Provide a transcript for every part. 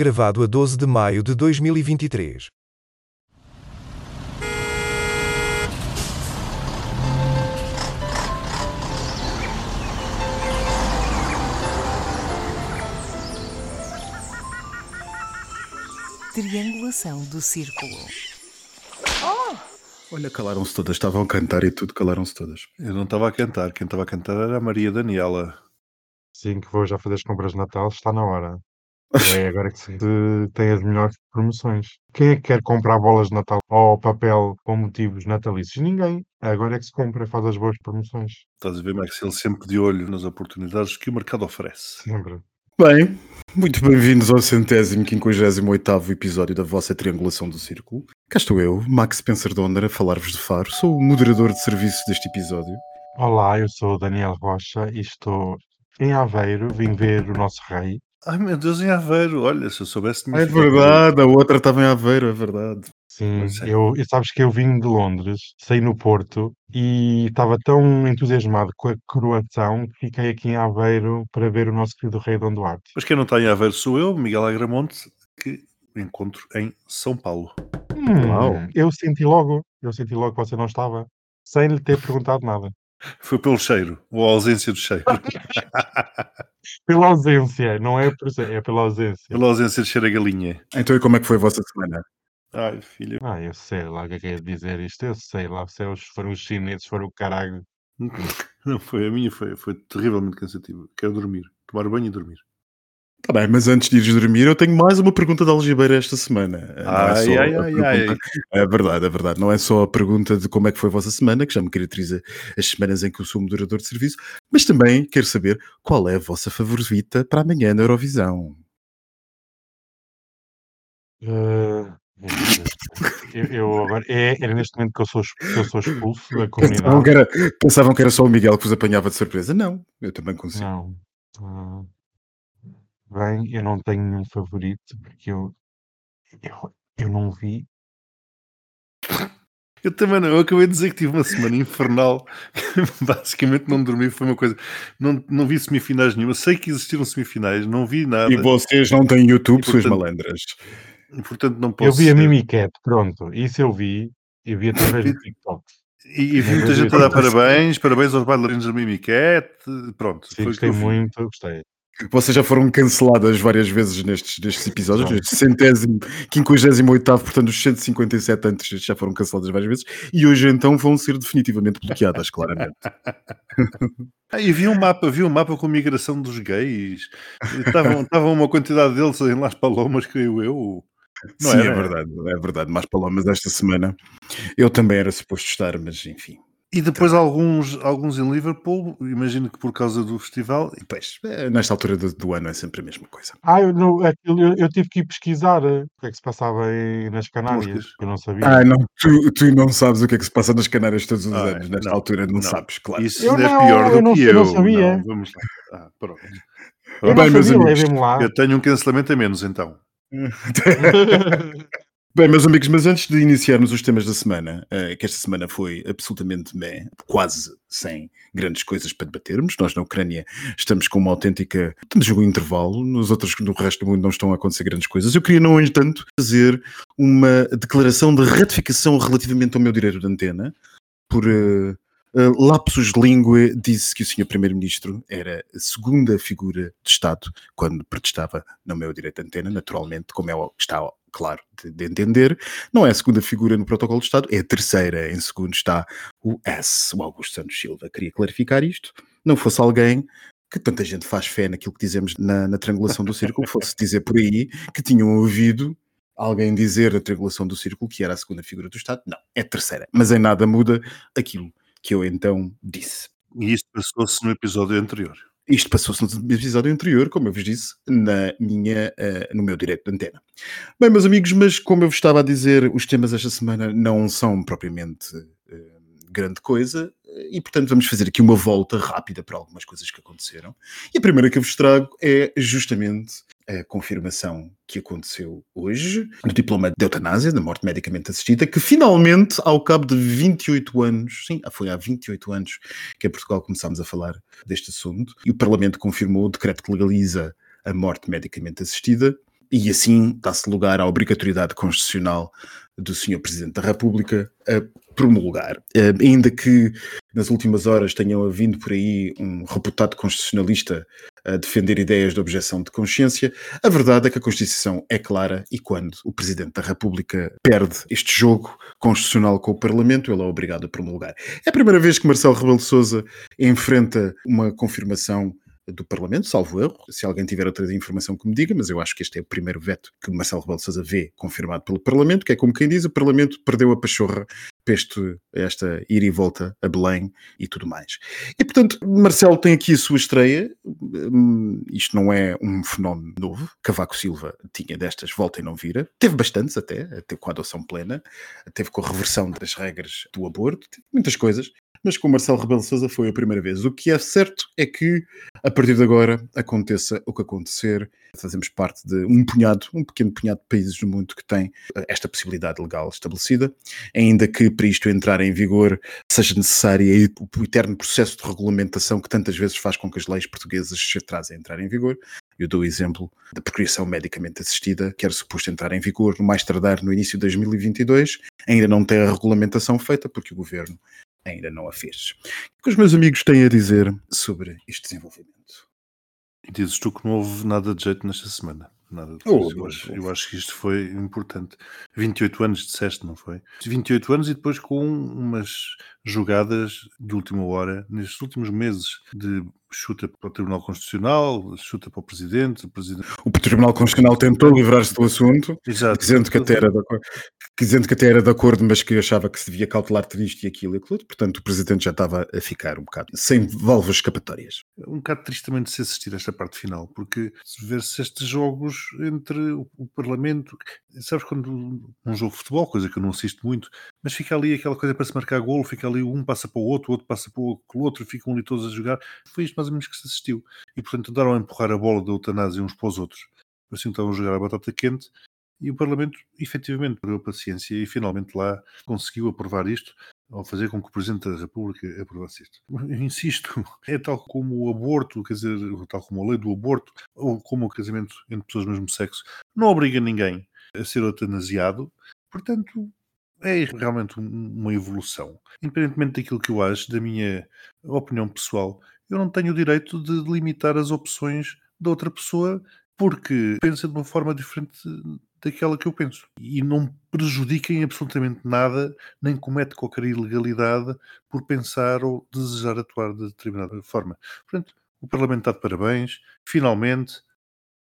Gravado a 12 de maio de 2023. Triangulação do círculo. Olha, calaram-se todas, estavam a cantar e tudo, calaram-se todas. Eu não estava a cantar, quem estava a cantar era a Maria Daniela. Sim, que vou já fazer as compras de Natal, está na hora. É agora que se tem as melhores promoções. Quem é que quer comprar bolas de Natal ou papel com motivos natalícios? Ninguém. Agora é que se compra e faz as boas promoções. Estás a ver, Max? Ele sempre de olho nas oportunidades que o mercado oferece. Sempre. Bem, muito bem-vindos ao centésimo, quinquagésimo oitavo episódio da vossa Triangulação do Círculo. Cá estou eu, Max Spencer Donner, a falar-vos de Faro. Sou o moderador de serviço deste episódio. Olá, eu sou o Daniel Rocha e estou em Aveiro. Vim ver o nosso rei. Ai meu Deus, em Aveiro. Olha, se eu soubesse. É verdade, a outra estava em Aveiro, é verdade. Sim, é. eu, e sabes que eu vim de Londres, saí no Porto e estava tão entusiasmado com a coroação que fiquei aqui em Aveiro para ver o nosso querido rei Dom Duarte. Mas quem não está em Aveiro sou eu, Miguel Agramonte, que encontro em São Paulo. Hum, Uau. eu senti logo, eu senti logo que você não estava, sem lhe ter perguntado nada. Foi pelo cheiro, ou a ausência do cheiro. Pela ausência, não é por ser, é pela ausência. pela ausência de cheiro a galinha. Então, e como é que foi a vossa semana? Ai, filha. Ah, eu sei lá o que é que é dizer isto, eu sei lá, se é os- foram os chineses, foram o caralho. Não foi, a minha foi, foi terrivelmente cansativa. Quero dormir, tomar banho e dormir. Tá bem, mas antes de ires dormir, eu tenho mais uma pergunta de algibeira esta semana. Não é Ai, só ai, a ai, ai. É verdade, é verdade. Não é só a pergunta de como é que foi a vossa semana, que já me caracteriza as semanas em que eu sou moderador de serviço, mas também quero saber qual é a vossa favorita para amanhã na Eurovisão. Ah, eu, eu agora, é, é neste momento que eu sou, que eu sou expulso da Pensavam comunidade. que, era, pensavam que era só o Miguel que vos apanhava de surpresa. Não, eu também consigo. Não. Ah, bem, eu não tenho nenhum favorito porque eu, eu, eu não vi. Eu também não, eu acabei de dizer que tive uma semana infernal. Basicamente não dormi, foi uma coisa. Não, não vi semifinais nenhuma. Sei que existiram semifinais, não vi nada. E vocês não têm YouTube, E, suas malandras. E, portanto, não posso. Eu vi a Mimicat, pronto, isso eu vi. Eu vi através do TikTok. E, e vi muita gente a dar parabéns, parabéns aos bailarinos da Mimicat. Pronto, Sim, foi o que gostei muito, gostei. Vocês já foram canceladas várias vezes nestes, nestes episódios, neste centésimo, quinquagésimo oitavo, portanto, os 157 antes já foram canceladas várias vezes, e hoje então vão ser definitivamente bloqueadas, claramente. Ah, e vi um mapa, vi um mapa com a migração dos gays. Estavam uma quantidade deles em Las Palomas, creio eu. Não Sim, era? é verdade, é verdade. Mais palomas esta semana. Eu também era suposto estar, mas enfim. E depois alguns, alguns em Liverpool, imagino que por causa do festival. E pois, eh, nesta altura do, do ano é sempre a mesma coisa. Ah, eu, não, eu, eu tive que ir pesquisar eh, o que é que se passava aí nas Canárias, que eu não sabia. Ah, não, tu, tu não sabes o que é que se passa nas Canárias todos os Ah, anos. Nesta não, altura não, não. sabes, claro. Isso Eu não, é pior do não- que eu eu. não sabia. Não, vamos lá. Ah, pronto. eu bem, meus sabia, amigos, levem-me lá. Eu tenho um cancelamento a menos, então. Bem, meus amigos, mas antes de iniciarmos os temas da semana, eh, que esta semana foi absolutamente meh, quase sem grandes coisas para debatermos. Nós na Ucrânia estamos com uma autêntica. Temos um intervalo, nos outros, no resto do mundo não estão a acontecer grandes coisas. Eu queria, no entanto, fazer uma declaração de ratificação relativamente ao meu direito de antena, por. eh, eh, lapsus lingue disse que o Sr. Primeiro-Ministro era a segunda figura de Estado quando protestava no meu direito de antena, naturalmente, como é, o- está claro de, de entender, não é a segunda figura no protocolo de Estado, é a terceira. Em segundo está o S, o Augusto Santos Silva. Queria clarificar isto. Não fosse alguém que tanta gente faz fé naquilo que dizemos na, na triangulação do círculo, fosse dizer por aí que tinham ouvido alguém dizer na triangulação do círculo que era a segunda figura do Estado. Não, é a terceira. Mas em nada muda aquilo que eu então disse. E isto passou-se no episódio anterior. Isto passou-se no episódio anterior, como eu vos disse, na minha, eh, no meu direito de antena. Bem, meus amigos, mas como eu vos estava a dizer, os temas esta semana não são propriamente eh, grande coisa eh, e, portanto, vamos fazer aqui uma volta rápida para algumas coisas que aconteceram. E a primeira que eu vos trago é justamente a confirmação que aconteceu hoje do diploma de eutanásia, da morte medicamente assistida, que finalmente, ao cabo de 28 anos, sim, foi há 28 anos que em Portugal começámos a falar deste assunto, e o Parlamento confirmou o decreto que legaliza a morte medicamente assistida, e assim dá-se lugar à obrigatoriedade constitucional do Sr. Presidente da República a promulgar. Eh, ainda que nas últimas horas tenham havido por aí um reputado constitucionalista a defender ideias de objeção de consciência, a verdade é que a Constituição é clara e quando o Presidente da República perde este jogo constitucional com o Parlamento, ele é obrigado a promulgar. É a primeira vez que Marcelo Rebelo de Sousa enfrenta uma confirmação do Parlamento, salvo erro. Se alguém tiver outra informação que me diga, mas eu acho que este é o primeiro veto que Marcelo Rebelo de Sousa vê confirmado pelo Parlamento, que é como quem diz, o Parlamento perdeu a pachorra este, esta ir e volta a Belém e tudo mais. E, portanto, Marcelo tem aqui a sua estreia. Hum, isto não é um fenómeno novo. Cavaco Silva tinha destas volta e não vira. Teve bastantes até, até com a adoção plena. Teve com a reversão das regras do aborto. Teve muitas coisas mas com Marcelo Rebelo de Sousa foi a primeira vez. O que é certo é que, a partir de agora, aconteça o que acontecer, fazemos parte de um punhado, um pequeno punhado de países do mundo que tem eh, esta possibilidade legal estabelecida, ainda que para isto entrar em vigor seja necessário o eterno processo de regulamentação que tantas vezes faz com que as leis portuguesas se atrasem a entrar em vigor. Eu dou o exemplo da procriação medicamente assistida, que era suposto entrar em vigor no mais tardar no início de 2022, ainda não tem a regulamentação feita porque o governo ainda não a fez. O que os meus amigos têm a dizer sobre este desenvolvimento? Dizes tu que não houve nada de jeito nesta semana. Nada de Oh, eu, acho, eu acho que isto foi importante. 28 anos disseste, não foi? 28 anos e depois com umas jogadas de última hora, nestes últimos meses, de chuta para o Tribunal Constitucional, chuta para o Presidente, o Presidente. O Tribunal Constitucional tentou livrar-se do assunto, Exato. dizendo que até era de acordo, dizendo que até era de acordo, mas que achava que se devia cautelar tudo isto e aquilo e aquilo. Portanto, o Presidente já estava a ficar um bocado sem válvulas escapatórias. um bocado triste também de se assistir a esta parte final, porque se ver-se estes jogos entre o, o Parlamento, sabes quando um jogo de futebol, coisa que eu não assisto muito, mas fica ali aquela coisa para se marcar golo, fica ali um passa para o outro, o outro passa para o outro, ficam ali todos a jogar. Foi isto mais ou menos que se assistiu. E portanto andaram a empurrar a bola da eutanásia uns para os outros. Assim estavam a jogar a batata quente e o Parlamento efetivamente perdeu paciência e finalmente lá conseguiu aprovar isto ao fazer com que o Presidente da República aprovasse isto. Eu insisto, é tal como o aborto, quer dizer, tal como a lei do aborto, ou como o casamento entre pessoas do mesmo sexo, não obriga ninguém a ser eutanasiado, portanto, é realmente um- uma evolução. Independentemente daquilo que eu acho, da minha opinião pessoal, eu não tenho o direito de limitar as opções da outra pessoa porque pensa de uma forma diferente daquela que eu penso. E não prejudiquem absolutamente nada, nem comete qualquer ilegalidade por pensar ou desejar atuar de determinada forma. Portanto, o Parlamento está de parabéns. Finalmente,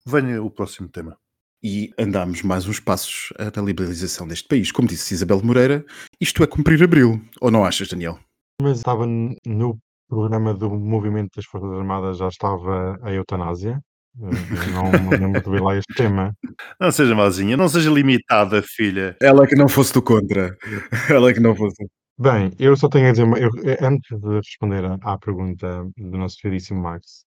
venha o próximo tema. E andámos mais uns passos na liberalização deste país. Como disse Isabel de Moreira, isto é cumprir abril. Ou não achas, Daniel? Mas estava no programa do Movimento das Forças Armadas, já estava a eutanásia. Eh, eu Não me lembro de ver lá este tema. Não seja mazinha, não seja limitada, filha. Ela que não fosse do contra. Ela que não fosse. Bem, eu só tenho a dizer, uma- eu, eh, antes de responder à, pergunta do nosso queridíssimo Max, eh,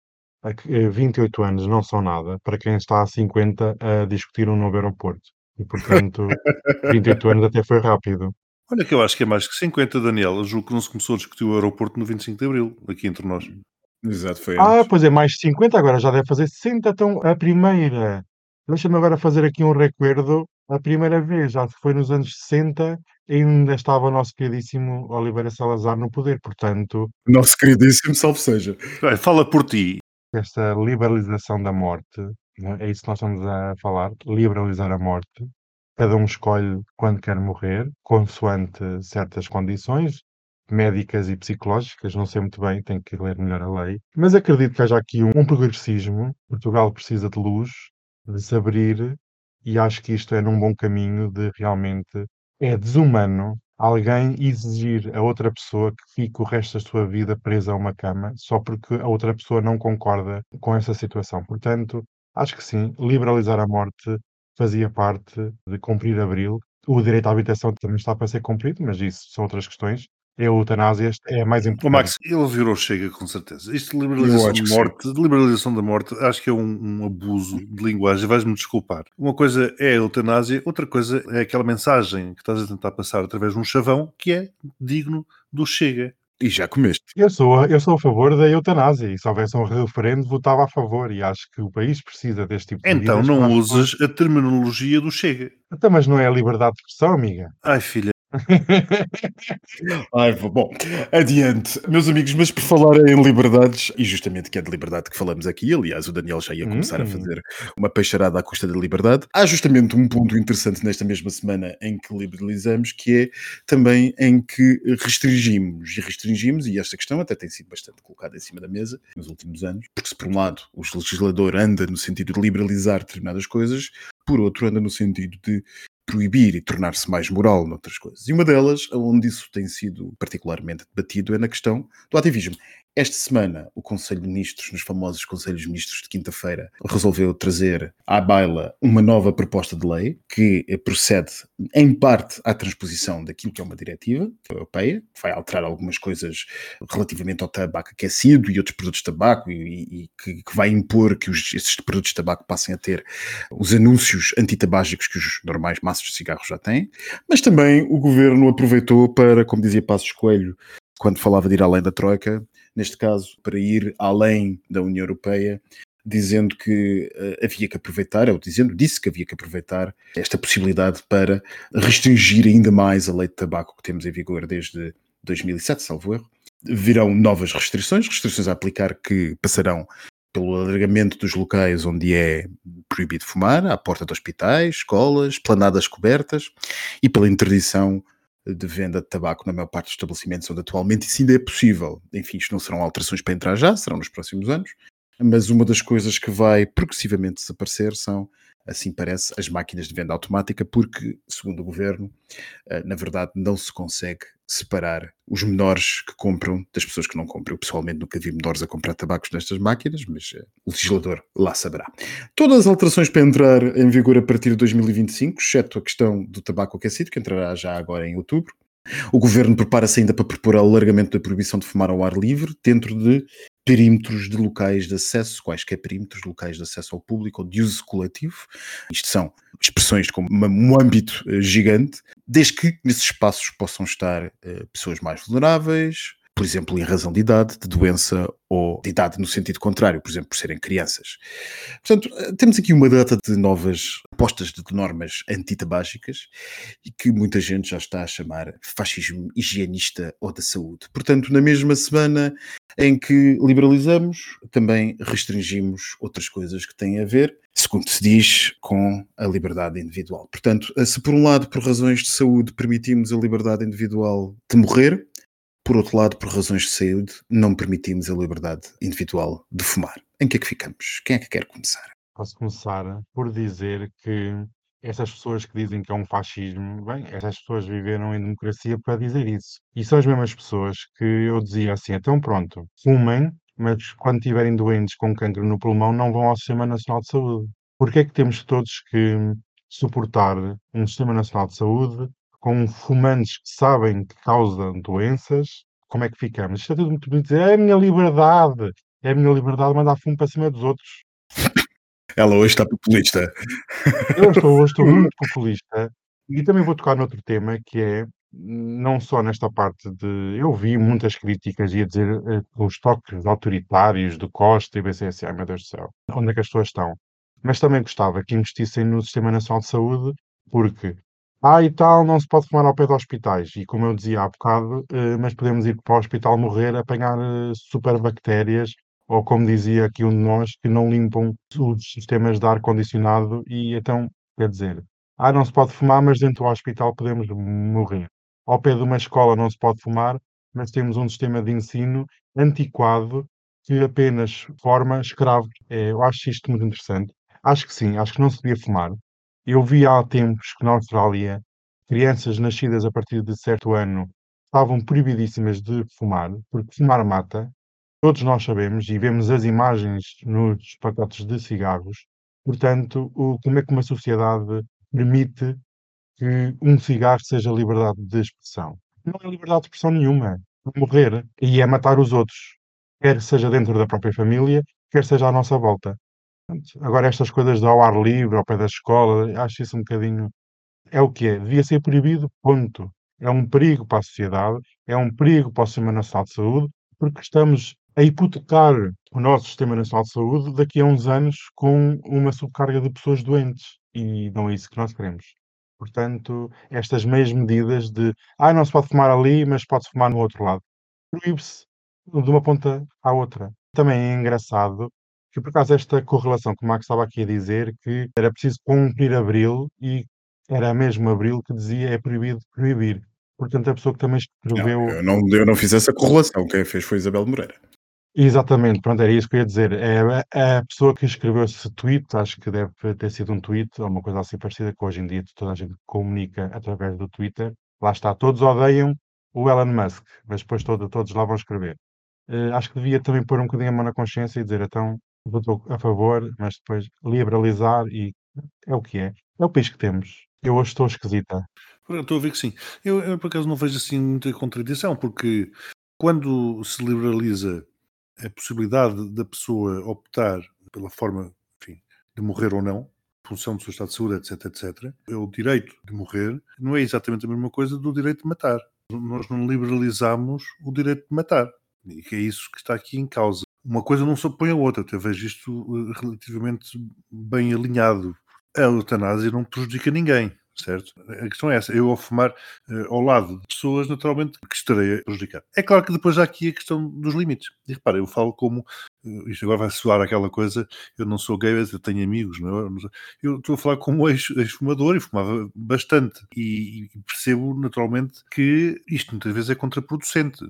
28 anos não são nada para quem está há 50 a discutir um novo aeroporto. E, portanto, 28 anos até foi rápido. Olha que eu acho que é mais que 50, Daniel. Eu julgo que não se começou a discutir o aeroporto no 25 de Abril, aqui entre nós. Exato, foi Ah, antes. pois é, mais de 50, agora já deve fazer 60. Então, a primeira. Deixa-me agora fazer aqui um recuerdo. A primeira vez já foi nos anos 60, ainda estava o nosso queridíssimo Oliveira Salazar no poder. Portanto, Nosso queridíssimo, salve seja. Fala por ti. Esta liberalização da morte, né, é isso que nós estamos a falar, liberalizar a morte. Cada um escolhe quando quer morrer, consoante certas condições médicas e psicológicas, não sei muito bem, tenho que ler melhor a lei, mas acredito que haja aqui um progressismo. Portugal precisa de luz, de se abrir, e acho que isto é num bom caminho de realmente é desumano alguém exigir a outra pessoa que fique o resto da sua vida presa a uma cama só porque a outra pessoa não concorda com essa situação. Portanto, acho que sim, liberalizar a morte fazia parte de cumprir abril. O direito à habitação também está para ser cumprido, mas isso são outras questões. A eutanásia é a mais O importante. Max, ele virou chega com certeza. Isto de liberalização de morte, de liberalização da morte, acho que é um, um abuso de linguagem. Vais-me desculpar. Uma coisa é a eutanásia, outra coisa é aquela mensagem que estás a tentar passar através de um chavão que é digno do chega. E já comeste. Eu sou, a- eu sou a favor da eutanásia e se houvesse um referendo votava a favor e acho que o país precisa deste tipo de Então não uses a terminologia do Chega. Então, mas não é a liberdade de expressão, amiga. Ai, filha. Ai, bom, adiante. Meus amigos, mas por falar em liberdades, e justamente que é de liberdade que falamos aqui, aliás, o Daniel já ia começar a Hum. fazer uma peixarada à custa da liberdade, há justamente um ponto interessante nesta mesma semana em que liberalizamos, que é também em que restringimos, e restringimos, e esta questão até tem sido bastante colocada em cima da mesa nos últimos anos, porque se por um lado o legislador anda no sentido de liberalizar determinadas coisas, por outro anda no sentido de proibir e tornar-se mais moral noutras coisas. E uma delas, onde isso tem sido particularmente debatido, é na questão do ativismo. Esta semana, o Conselho de Ministros, nos famosos Conselhos de Ministros de quinta-feira, resolveu trazer à baila uma nova proposta de lei que procede, em parte, à transposição daquilo que é uma diretiva europeia, que vai alterar algumas coisas relativamente ao tabaco aquecido e outros produtos de tabaco e, e- que, que vai impor que os, esses produtos de tabaco passem a ter os anúncios antitabágicos que os normais maços de cigarros já têm, mas também o governo aproveitou para, como dizia Passos Coelho, quando falava de ir além da Troika, neste caso, para ir além da União Europeia, dizendo que eh, havia que aproveitar, ou dizendo, disse que havia que aproveitar esta possibilidade para restringir ainda mais a lei de tabaco que temos em vigor desde 2007, salvo erro. Virão novas restrições, restrições a aplicar que passarão pelo alargamento dos locais onde é proibido fumar, à porta de hospitais, escolas, planadas cobertas e pela interdição de venda de tabaco na maior parte dos estabelecimentos onde atualmente isso ainda é possível. Enfim, isto não serão alterações para entrar já, serão nos próximos anos, mas uma das coisas que vai progressivamente desaparecer são, assim parece, as máquinas de venda automática, porque, segundo o governo, eh, na verdade não se consegue separar os menores que compram das pessoas que não compram. Eu pessoalmente nunca vi menores a comprar tabacos nestas máquinas, mas eh, o legislador lá saberá. Todas as alterações para entrar em vigor a partir de 2025, exceto a questão do tabaco aquecido, que entrará já agora em outubro. O governo prepara-se ainda para propor alargamento da proibição de fumar ao ar livre dentro de perímetros de locais de acesso, quaisquer perímetros de locais de acesso ao público ou de uso coletivo. Isto são expressões com um âmbito eh, gigante, desde que nesses espaços possam estar eh, pessoas mais vulneráveis, por exemplo, em razão de idade, de doença ou de idade no sentido contrário, por exemplo, por serem crianças. Portanto, eh, temos aqui uma data de novas propostas de normas antitabágicas e que muita gente já está a chamar fascismo higienista ou da saúde. Portanto, na mesma semana em que liberalizamos, também restringimos outras coisas que têm a ver, segundo se diz, com a liberdade individual. Portanto, eh, se por um lado, por razões de saúde, permitimos a liberdade individual de morrer, por outro lado, por razões de saúde, não permitimos a liberdade individual de fumar. Em que é que ficamos? Quem é que quer começar? Posso começar por dizer que essas pessoas que dizem que é um fascismo, bem, essas pessoas viveram em democracia para dizer isso. E são as mesmas pessoas que eu dizia assim, então pronto, fumem, mas quando estiverem doentes com cancro no pulmão não vão ao Sistema Nacional de Saúde. Porquê é que temos todos que suportar um Sistema Nacional de Saúde com fumantes que sabem que causam doenças? Como é que ficamos? Isto é tudo muito bonito é a minha liberdade, é a minha liberdade de mandar fumo para cima dos outros. Ela hoje está populista. Eu estou, hoje estou muito populista e também vou tocar noutro tema que é não só nesta parte de. Eu vi muitas críticas e a dizer eh, os toques autoritários do Costa e BCSA, meu Deus do céu, onde é que as pessoas estão? Mas também gostava que investissem no Sistema Nacional de Saúde, porque, ah, e tal, não se pode fumar ao pé de hospitais. E como eu dizia há bocado, eh, mas podemos ir para o hospital morrer apanhar eh, superbactérias ou como dizia aqui um de nós, que não limpam os sistemas de ar-condicionado e então, quer dizer, ah, não se pode fumar, mas dentro do hospital podemos morrer. Ao pé de uma escola não se pode fumar, mas temos um sistema de ensino antiquado que apenas forma escravos. É, eu acho isto muito interessante. Acho que sim, acho que não se devia fumar. Eu vi há tempos que na Austrália crianças nascidas a partir de certo ano estavam proibidíssimas de fumar, porque fumar mata, todos nós sabemos e vemos as imagens nos pacotes de cigarros. Portanto, o, como é que uma sociedade permite que um cigarro seja liberdade de expressão? Não é liberdade de expressão nenhuma. Morrer e é matar os outros, quer seja dentro da própria família, quer seja à nossa volta. Agora, estas coisas de ao ar livre, ao pé da escola, acho isso um bocadinho. É o que é. Devia ser proibido, ponto. é um perigo para a sociedade, é um perigo para o Sistema Nacional de Saúde, porque estamos a hipotecar o nosso Sistema Nacional de Saúde daqui a uns anos com uma subcarga de pessoas doentes e não é isso que nós queremos. Portanto, estas meias medidas de ah, não se pode fumar ali, mas pode fumar no outro lado. Proíbe-se de uma ponta à outra. Também é engraçado que, por acaso, esta correlação que o Max estava aqui a dizer, que era preciso cumprir abril e era mesmo abril que dizia é proibido proibir. Portanto, a pessoa que também escreveu. Não, eu, não, eu não fiz essa correlação, quem fez foi Isabel Moreira. Exatamente, pronto, era isso que eu ia dizer. É a, a pessoa que escreveu esse tweet, acho que deve ter sido um tweet ou uma coisa assim parecida, que hoje em dia toda a gente comunica através do Twitter. Lá está, todos odeiam o Elon Musk, mas depois todo, todos lá vão escrever. Uh, acho que devia também pôr um bocadinho a mão na consciência e dizer, então, votou a favor, mas depois liberalizar e é o que é. É o país que temos. Eu hoje estou esquisita. Eu estou a ver que sim. Eu, eu, por acaso não vejo assim muita contradição, porque quando se liberaliza a possibilidade da pessoa optar pela forma enfim, de morrer ou não, função do seu estado de saúde, etc, etc, é o direito de morrer, não é exatamente a mesma coisa do direito de matar. Nós não liberalizamos o direito de matar. E é isso que está aqui em causa. Uma coisa não se opõe à outra, até vejo isto eh, relativamente bem alinhado. A eutanásia não prejudica ninguém certo? A questão é essa. Eu, ao fumar uh, ao lado de pessoas, naturalmente, que estarei a prejudicar. É claro que depois há aqui a questão dos limites. E repara, eu falo como. Uh, isto agora vai soar aquela coisa. Eu não sou gay, eu tenho amigos, não é? Eu estou a falar como ex-fumador e fumava bastante. E, e percebo, naturalmente, que isto muitas vezes é contraproducente.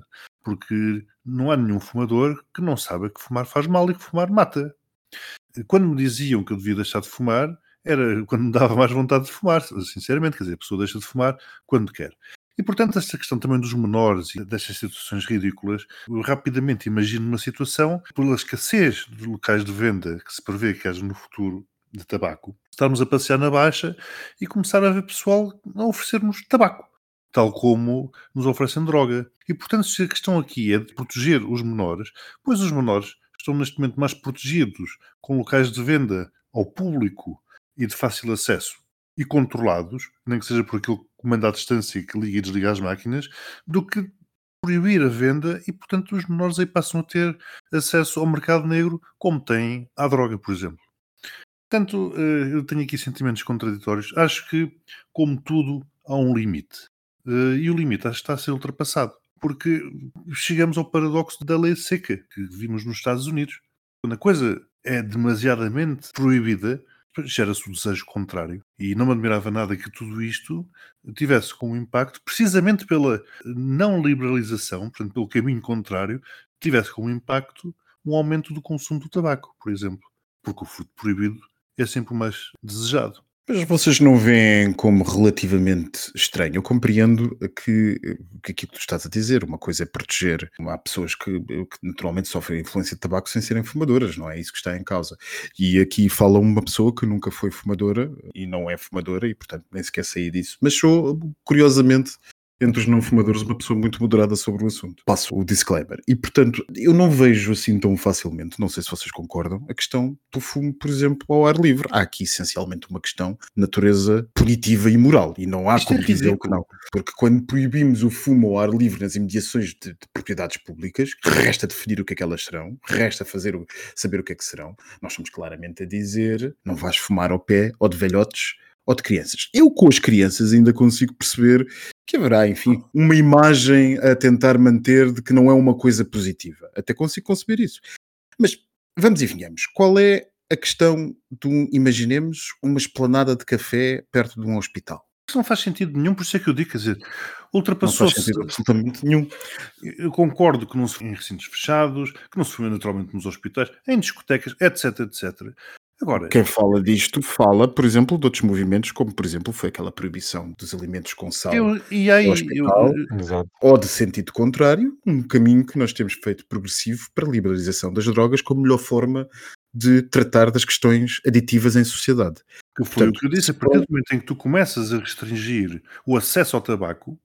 Porque não há nenhum fumador que não saiba que fumar faz mal e que fumar mata. Quando me diziam que eu devia deixar de fumar, era quando me dava mais vontade de fumar, sinceramente, quer dizer, a pessoa deixa de fumar quando quer. E, portanto, esta questão também dos menores e destas situações ridículas, eu rapidamente imagino uma situação, pela escassez de locais de venda que se prevê que haja no futuro de tabaco, estarmos a passear na Baixa e começar a ver pessoal a oferecer-nos tabaco, tal como nos oferecem droga. E, portanto, se a questão aqui é de proteger os menores, pois os menores estão neste momento mais protegidos com locais de venda ao público e de fácil acesso e controlados, nem que seja por aquele comando à distância que liga e desliga as máquinas, do que proibir a venda e, portanto, os menores aí passam a ter acesso ao mercado negro como têm à droga, por exemplo. Portanto, eh, eu tenho aqui sentimentos contraditórios. Acho que, como tudo, há um limite. Eh, e o limite está a ser ultrapassado. Porque chegamos ao paradoxo da lei seca que vimos nos Estados Unidos. Quando a coisa é demasiadamente proibida, gera-se o desejo contrário. E não me admirava nada que tudo isto tivesse como impacto, precisamente pela não liberalização, portanto, pelo caminho contrário, tivesse como impacto um aumento do consumo do tabaco, por exemplo. Porque o fruto proibido é sempre o mais desejado. Mas vocês não veem como relativamente estranho? Eu compreendo que, que aquilo que tu estás a dizer, uma coisa é proteger. Há pessoas que, que naturalmente sofrem influência de tabaco sem serem fumadoras, não é isso que está em causa. E aqui fala uma pessoa que nunca foi fumadora e não é fumadora e, portanto, nem sequer sair disso. Mas sou, curiosamente, entre os não fumadores, uma pessoa muito moderada sobre o assunto. Passo o disclaimer. E, portanto, eu não vejo assim tão facilmente, não sei se vocês concordam, a questão do fumo, por exemplo, ao ar livre. Há aqui essencialmente uma questão de natureza punitiva e moral. E não há Isto como é dizer que não. Porque quando proibimos o fumo ao ar livre nas imediações de, de, propriedades públicas, resta definir o que é que elas serão, resta fazer o, saber o que é que serão. Nós somos claramente a dizer: não vais fumar ao pé ou de velhotes ou de crianças. Eu com as crianças ainda consigo perceber que haverá, enfim, uma imagem a tentar manter de que não é uma coisa positiva. Até consigo conceber isso. Mas vamos e venhamos. Qual é a questão de, um, imaginemos, uma esplanada de café perto de um hospital? Isso não faz sentido nenhum, por isso é que eu digo, quer dizer, ultrapassou-se. Não faz sentido absolutamente nenhum. Eu concordo que não se em recintos fechados, que não se fume naturalmente nos hospitais, em discotecas, etc, etc. Agora, quem fala disto fala, por exemplo, de outros movimentos, como por exemplo foi aquela proibição dos alimentos com sal eu, e aí, hospital, eu, ou de sentido contrário, um caminho que nós temos feito progressivo para a liberalização das drogas como melhor forma de tratar das questões aditivas em sociedade. Que foi Portanto, o que eu disse, a partir do momento em que tu começas a restringir o acesso ao tabaco,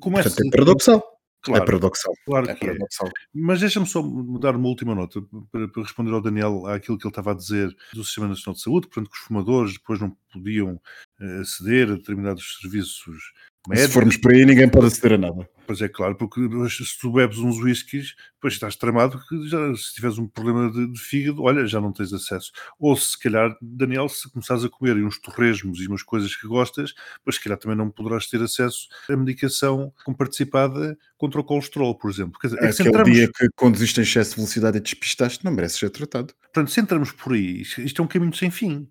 começa Portanto, é paradoxal. É claro, é paradoxal. Claro é que é. paradoxal. É. Mas deixa-me só dar uma última nota para, para, responder ao Daniel àquilo que ele estava a dizer do Sistema Nacional de Saúde, portanto que os fumadores depois não podiam uh, aceder a determinados serviços Se média. formos por aí, ninguém pode aceder a nada. Pois é, claro, porque se tu bebes uns whiskies, depois estás tramado que já, se tiveres um problema de, de fígado, olha, já não tens acesso. Ou se calhar, Daniel, se começares a comer uns torresmos e umas coisas que gostas, pois se calhar também não poderás ter acesso à medicação comparticipada contra o colesterol, por exemplo. Quer dizer, é que se Aquele entramos, dia que conduziste em excesso de velocidade e despistaste, não merece ser tratado. portanto, se entramos por aí, isto isto é um caminho sem fim.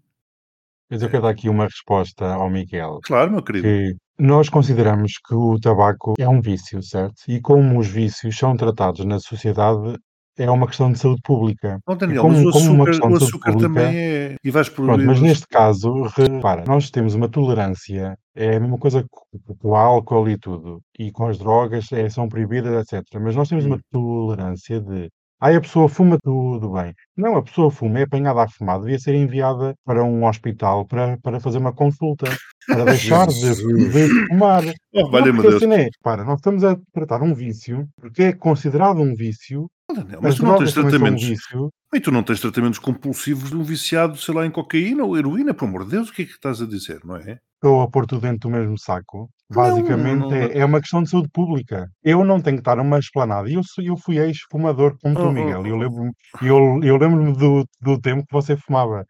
Mas eu quero dar aqui uma resposta ao Miguel, Claro, meu querido. que nós consideramos que o tabaco é um vício, certo? E como os vícios são tratados na sociedade, é uma questão de saúde pública. E Daniel, como, mas o açúcar, o açúcar pública, também é. E vais por. Pronto, mas neste caso, repara, nós temos uma tolerância, é a mesma coisa com com o álcool e tudo, e com as drogas, é, são proibidas, etc. Mas nós temos uma Hum. tolerância de, ai, a pessoa fuma tudo bem. Não, a pessoa fuma, é apanhada a fumar, devia ser enviada para um hospital para, para fazer uma consulta, para deixar de, de fumar. Oh, a Deus. cena é, para, nós estamos a tratar um vício, porque é considerado um vício, Oh, mas as tu não tens um tratamentos. vício, E tu não tens tratamentos compulsivos de um viciado, sei lá, em cocaína ou heroína, pelo amor de Deus, o que é que estás a dizer, não é? Estou a pôr tudo dentro do mesmo saco. Basicamente não, não. é, é uma questão de saúde pública. Eu não tenho que estar numa esplanada. Eu, sou- eu fui ex-fumador como Oh, tu, oh, Miguel. e Eu oh. lembro-me eu, eu lembro do, do tempo que você fumava.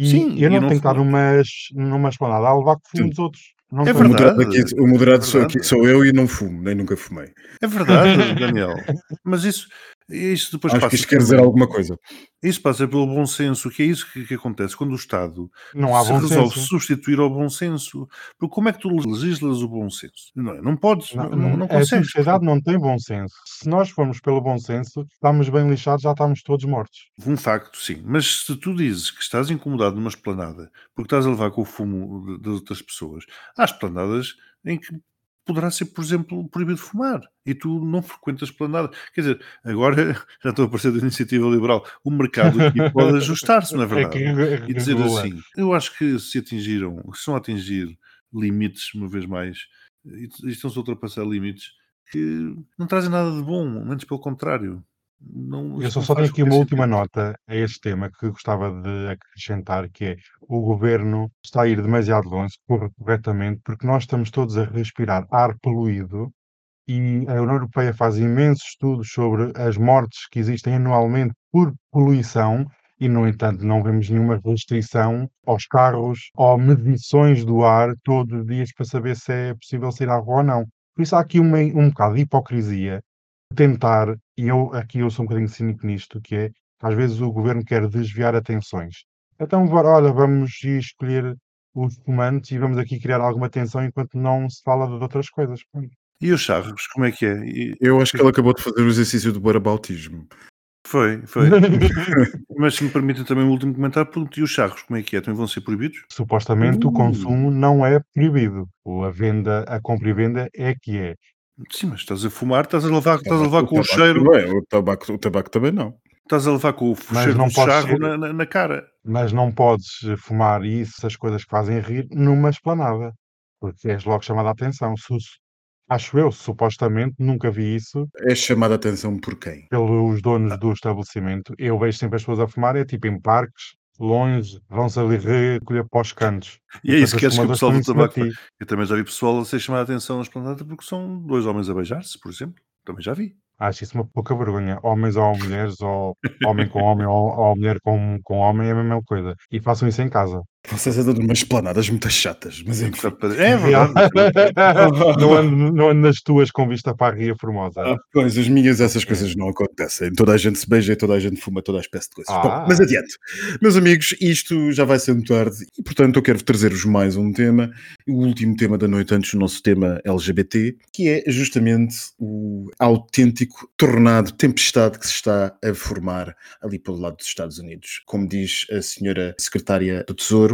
E Sim, eu não não tenho que estar fumava. numa, esplanada a levar que fumo dos outros. Não É O tenho. moderado, verdade, aqui, o moderado é sou, verdade. aqui, sou eu e não fumo, nem nunca fumei. É verdade, Daniel. Mas isso, isso depois Acho que passa isto quer dizer alguma coisa. Isso passa pelo bom senso, que é isso que, que acontece quando o Estado Não há se resolve senso. substituir ao bom senso. Porque como é que tu legislas o bom senso? Não, é? não podes, Não, não, não, não a consegues. sociedade não tem bom senso. Se nós formos pelo bom senso, estamos bem lixados, já estamos todos mortos. Um facto, sim. Mas se tu dizes que estás incomodado numa esplanada porque estás a levar com o fumo das outras pessoas, há esplanadas em que poderá ser, por exemplo, proibido fumar e tu não frequentas esplanada. Quer dizer, agora já estou a aparecer da iniciativa liberal. O mercado aqui pode ajustar-se, não é É verdade? E dizer assim, eu acho que se atingiram, se estão a atingir limites, uma vez mais, e e estão-se a ultrapassar limites que não trazem nada de bom, antes pelo contrário. Não, Eu só, só tenho aqui uma última nota a este tema que gostava de acrescentar, que é o governo está a ir demasiado longe, corre corretamente, porque nós estamos todos a respirar ar poluído e a União Europeia faz imensos estudos sobre as mortes que existem anualmente por poluição e, no entanto, não vemos nenhuma restrição aos carros ou medições do ar todos os dias para saber se é possível sair à rua ou não. Por isso há aqui uma, um bocado de hipocrisia tentar, e eu aqui eu sou um bocadinho cínico nisto, que é às vezes o governo quer desviar atenções. Então, olha, vamos escolher os fumantes e vamos aqui criar alguma tensão enquanto não se fala de outras coisas. E os charros, como é que é? E- Eu acho que ele acabou de fazer o exercício do barabautismo. Foi, foi. Mas se me permitem também um último comentário, e os charros, como é que é? Também vão ser proibidos? Supostamente o Uh. consumo não é proibido. O- A venda, a compra e venda é que é. Sim, mas estás a fumar, estás a levar, estás a levar com o cheiro, também, o, tabaco, o tabaco também não. estás a levar com o Mas cheiro não do pode charro ser- na, na- na cara. Mas não podes fumar isso, essas coisas que fazem rir, numa esplanada. Porque és logo chamada a atenção. Su- Acho eu, supostamente, nunca vi isso É chamada a atenção por quem? pelos donos do estabelecimento. Eu vejo sempre as pessoas a fumar, é tipo em parques, longe, vão-se ali recolher para os cantos. E é isso que queres que o pessoal do tabaco. ti. Eu também já vi pessoal a ser chamado a atenção na esplanada porque são dois homens a beijar-se, por exemplo. Também já vi. Acho isso uma pouca vergonha. Homens ou mulheres, ou homem com homem, ou, ou mulher com, com homem, é a mesma coisa. E façam isso em casa. Vocês andam de umas esplanadas muito chatas, mas enfim. É verdade. não, ando, não ando nas tuas com vista para a Ria Formosa. Ah, pois, as minhas essas coisas não acontecem. Toda a gente se beija e toda a gente fuma toda a espécie de coisas. Ah. Bom, mas adiante. Meus amigos, isto já vai sendo tarde e, portanto, eu quero trazer-vos mais um tema, o último tema da noite antes do nosso tema LGBT, que é justamente o autêntico tornado, tempestade que se está a formar ali pelo lado dos Estados Unidos. Como diz a senhora secretária do Tesouro,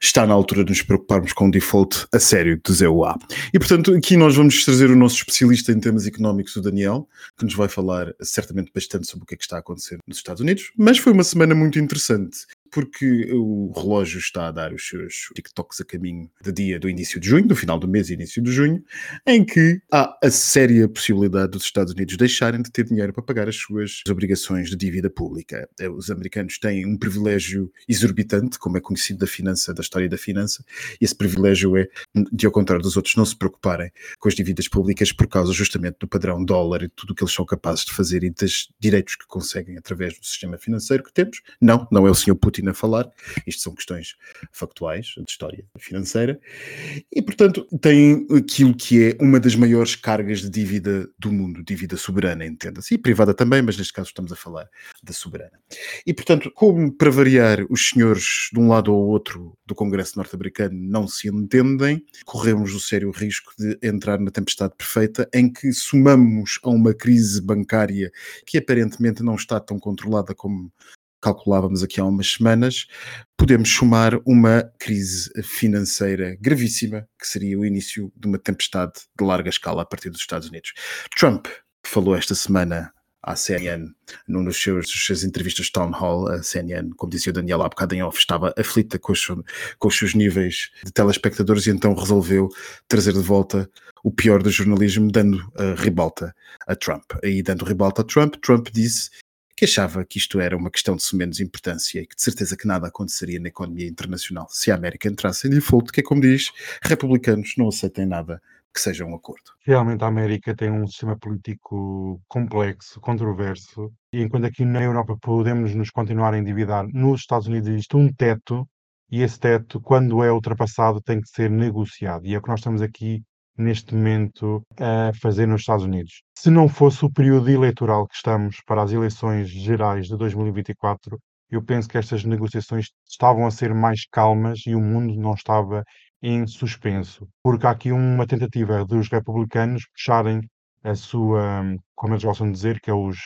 está na altura de nos preocuparmos com o default a sério do ZUA. E, portanto, aqui nós vamos trazer o nosso especialista em temas económicos, o Daniel, que nos vai falar certamente bastante sobre o que é que está a acontecer nos Estados Unidos. Mas foi uma semana muito interessante. Porque o relógio está a dar os seus TikToks a caminho do dia do início de junho, do final do mês e início de junho, em que há a séria possibilidade dos Estados Unidos deixarem de ter dinheiro para pagar as suas obrigações de dívida pública. Eh, os americanos têm um privilégio exorbitante, como é conhecido da finança, da história da finança, e esse privilégio é, de ao contrário dos outros, não se preocuparem com as dívidas públicas por causa justamente do padrão dólar e tudo o que eles são capazes de fazer e dos direitos que conseguem através do sistema financeiro que temos. Não, não é o Sr. Putin a falar, isto são questões factuais de história financeira, e portanto tem aquilo que é uma das maiores cargas de dívida do mundo, dívida soberana, entenda-se, e privada também, mas neste caso estamos a falar da soberana. E portanto, como para variar, os senhores de um lado ou outro do Congresso norte-americano não se entendem, corremos o sério risco de entrar na tempestade perfeita em que somamos a uma crise bancária que aparentemente não está tão controlada como calculávamos aqui há umas semanas, podemos somar uma crise financeira gravíssima, que seria o início de uma tempestade de larga escala a partir dos Estados Unidos. Trump falou esta semana à CNN, num dos seus, das suas entrevistas Town Hall, a CNN, como dizia o Daniel há bocado em off, estava aflita com os, com os seus níveis de telespectadores e então resolveu trazer de volta o pior do jornalismo, dando a ribalta a Trump. E dando ribalta a Trump, Trump disse que achava que isto era uma questão de sumenos importância e que de certeza que nada aconteceria na economia internacional se a América entrasse em default, que é como diz, republicanos não aceitem nada que seja um acordo. Realmente a América tem um sistema político complexo, controverso, e enquanto aqui na Europa podemos nos continuar a endividar, nos Estados Unidos existe um teto, e esse teto, quando é ultrapassado, tem que ser negociado. E é o que nós estamos aqui neste momento a fazer nos Estados Unidos. Se não fosse o período eleitoral que estamos para as eleições gerais de 2024, eu penso que estas negociações estavam a ser mais calmas e o mundo não estava em suspenso, porque há aqui uma tentativa dos republicanos puxarem a sua, como eles gostam de dizer, que é os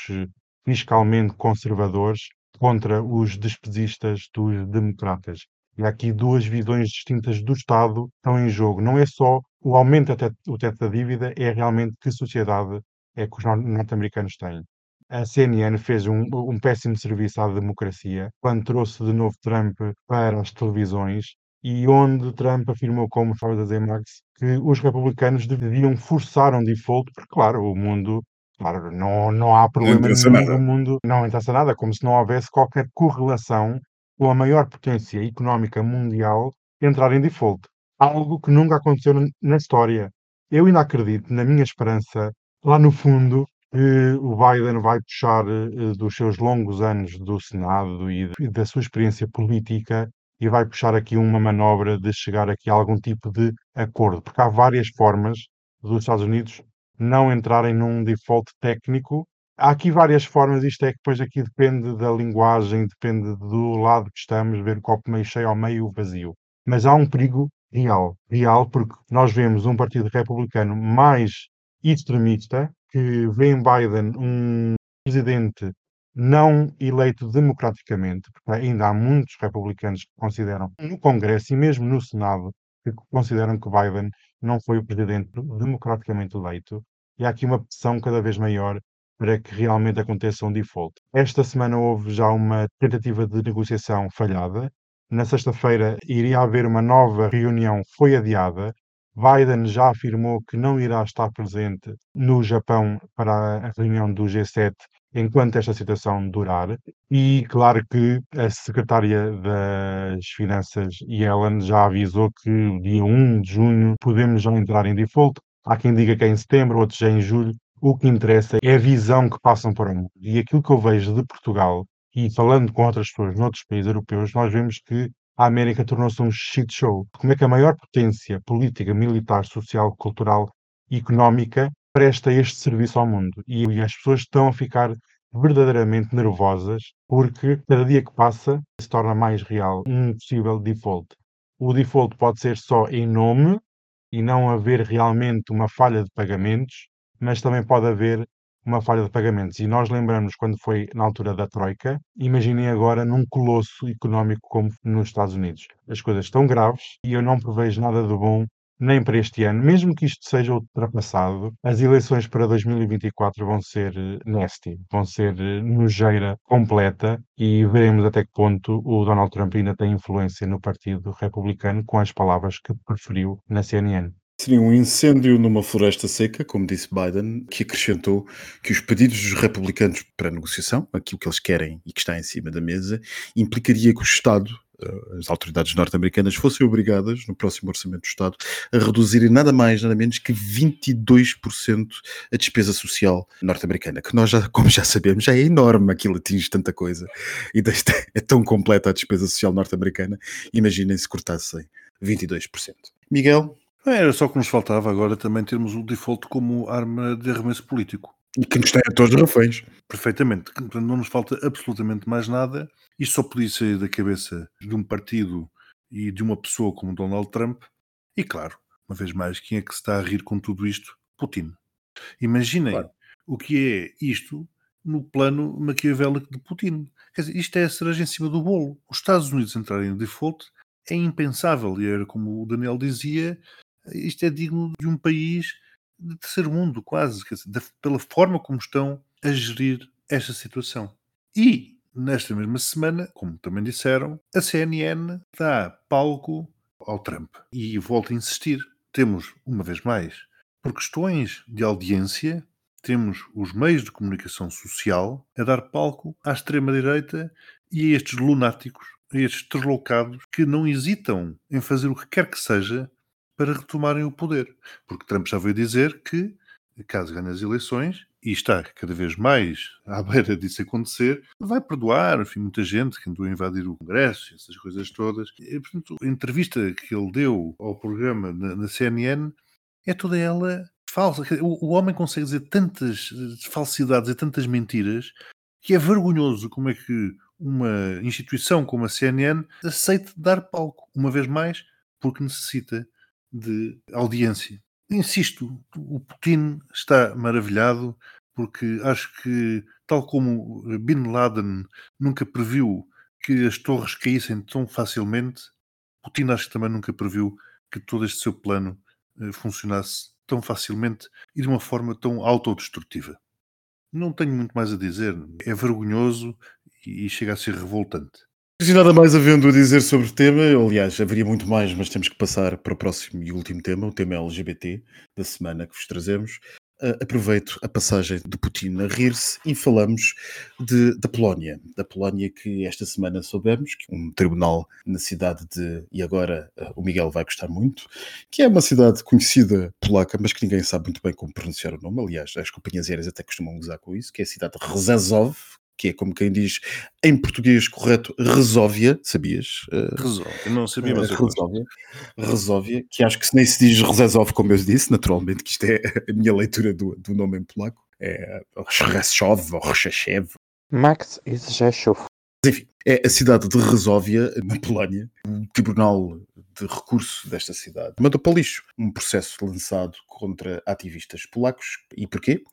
fiscalmente conservadores, contra os despesistas dos democratas. E há aqui duas visões distintas do Estado que estão em jogo. Não é só o aumento até o teto da dívida, é realmente que sociedade é que os norte-americanos têm. A CNN fez um, um péssimo serviço à democracia quando trouxe de novo Trump para as televisões e onde Trump afirmou, como estava a dizer Max, que os republicanos deviam forçar um default, porque, claro, o mundo, claro, não, não há problema interessa nenhum nada. no mundo, não interessa nada, como se não houvesse qualquer correlação com a maior potência económica mundial entrar em default. Algo que nunca aconteceu na- história. Eu ainda acredito, na minha esperança, lá no fundo, que o Biden vai puxar eh, dos seus longos anos do Senado e da sua experiência política e vai puxar aqui uma manobra de chegar aqui a algum tipo de acordo, porque há várias formas dos Estados Unidos não entrarem num default técnico. Há aqui várias formas, isto é que depois aqui depende da linguagem, depende do lado que estamos, ver o copo meio cheio ou meio vazio. Mas há um perigo real, real, porque nós vemos um partido republicano mais extremista, que vê em Biden um presidente não eleito democraticamente, porque ainda há muitos republicanos que consideram, no Congresso e mesmo no Senado, que consideram que Biden não foi o presidente democraticamente eleito, e há aqui uma pressão cada vez maior para que realmente aconteça um default. Esta semana houve já uma tentativa de negociação falhada. Na sexta-feira iria haver uma nova reunião, foi adiada. Biden já afirmou que não irá estar presente no Japão para a reunião do G7 enquanto esta situação durar. E claro que a secretária das Finanças, Yellen, já avisou que dia 1 de junho podemos já entrar em default. Há quem diga que é em setembro, outros já em julho. O que interessa é a visão que passam para o mundo. E aquilo que eu vejo de Portugal, e falando com outras pessoas noutros países europeus, nós vemos que a América tornou-se um shit show. Como é que a maior potência política, militar, social, cultural e económica presta este serviço ao mundo? E, e as pessoas estão a ficar verdadeiramente nervosas porque cada dia que passa se torna mais real um possível default. O default pode ser só em nome e não haver realmente uma falha de pagamentos, mas também pode haver uma falha de pagamentos. E nós lembramos quando foi na altura da Troika, imaginem agora num colosso económico como nos Estados Unidos. As coisas estão graves e eu não prevejo nada de bom nem para este ano, mesmo que isto seja ultrapassado, as eleições para 2024 vão ser eh, nasty, vão ser eh, nojeira completa e veremos até que ponto o Donald Trump ainda tem influência no Partido Republicano com as palavras que preferiu na CNN. Seria um incêndio numa floresta seca, como disse Biden, que acrescentou que os pedidos dos republicanos para negociação, aquilo que eles querem e que está em cima da mesa, implicaria que o Estado, eh, as autoridades norte-americanas, fossem obrigadas, no próximo Orçamento do Estado, a reduzirem nada mais, nada menos que 22% a despesa social norte-americana, que nós já, como já sabemos, já é enorme, aquilo atinge tanta coisa, e é tão completa a despesa social norte-americana, imaginem se cortassem 22%. Miguel, Era só que nos faltava agora também termos o default como arma de arremesso político. e que nos tem a todos os reféns. Perfeitamente. Portanto, não nos falta absolutamente mais nada. Isto só podia sair da cabeça de um partido e de uma pessoa como Donald Trump. E claro, uma vez mais, quem é que se está a rir com tudo isto? Putin. Imaginem Claro. o que é isto no plano maquiavélico de Putin. Quer dizer, isto é a cereja em cima do bolo. Os Estados Unidos entrarem em default é impensável. E era como o Daniel dizia, isto é digno de um país de terceiro mundo, quase, dizer, pela forma como estão a gerir esta situação. E, nesta mesma semana, como também disseram, a CNN dá palco ao Trump. E volto a insistir, temos, uma vez mais, por questões de audiência, temos os meios de comunicação social a dar palco à extrema-direita e a estes lunáticos, a estes deslocados que não hesitam em fazer o que quer que seja para retomarem o poder. Porque Trump já veio dizer que, caso ganhe as eleições, e está cada vez mais à beira disso acontecer, vai perdoar, enfim, muita gente que andou a invadir o Congresso, essas coisas todas. E, portanto, a entrevista que ele deu ao programa na, na CNN é toda ela falsa. O, o homem consegue dizer tantas eh, falsidades e tantas mentiras que é vergonhoso como é que uma instituição como a CNN aceite dar palco, uma vez mais, porque necessita de audiência. Insisto, o Putin está maravilhado porque acho que, tal como Bin Laden nunca previu que as torres caíssem tão facilmente, Putin acho que também nunca previu que todo este seu plano eh, funcionasse tão facilmente e de uma forma tão autodestrutiva. Não tenho muito mais a dizer. É vergonhoso e chega a ser revoltante. E nada mais havendo a dizer sobre o tema, aliás, haveria muito mais, mas temos que passar para o próximo e último tema, o tema LGBT da semana que vos trazemos. Uh, aproveito a passagem de Putin a rir-se e falamos de, da Polónia. Da Polónia que esta semana soubemos que um tribunal na cidade de, e agora uh, o Miguel vai gostar muito, que é uma cidade conhecida polaca, mas que ninguém sabe muito bem como pronunciar o nome. Aliás, as companhias aéreas até costumam usar com isso, que é a cidade de Rzeszów, que é como quem diz em português correto, Resóvia, sabias? Uh, Resolve. Não sabia, mas eu gosto. Resóvia, Resóvia, que acho que nem se diz Rzeszów, como eu disse, naturalmente, que isto é a minha leitura do, do nome em polaco, é Rzeszów ou Rzeszew, Max is Rzeszów. enfim, é a cidade de Resóvia, na Polónia. O tribunal de recurso desta cidade mandou para o lixo um processo lançado contra ativistas polacos. E porquê?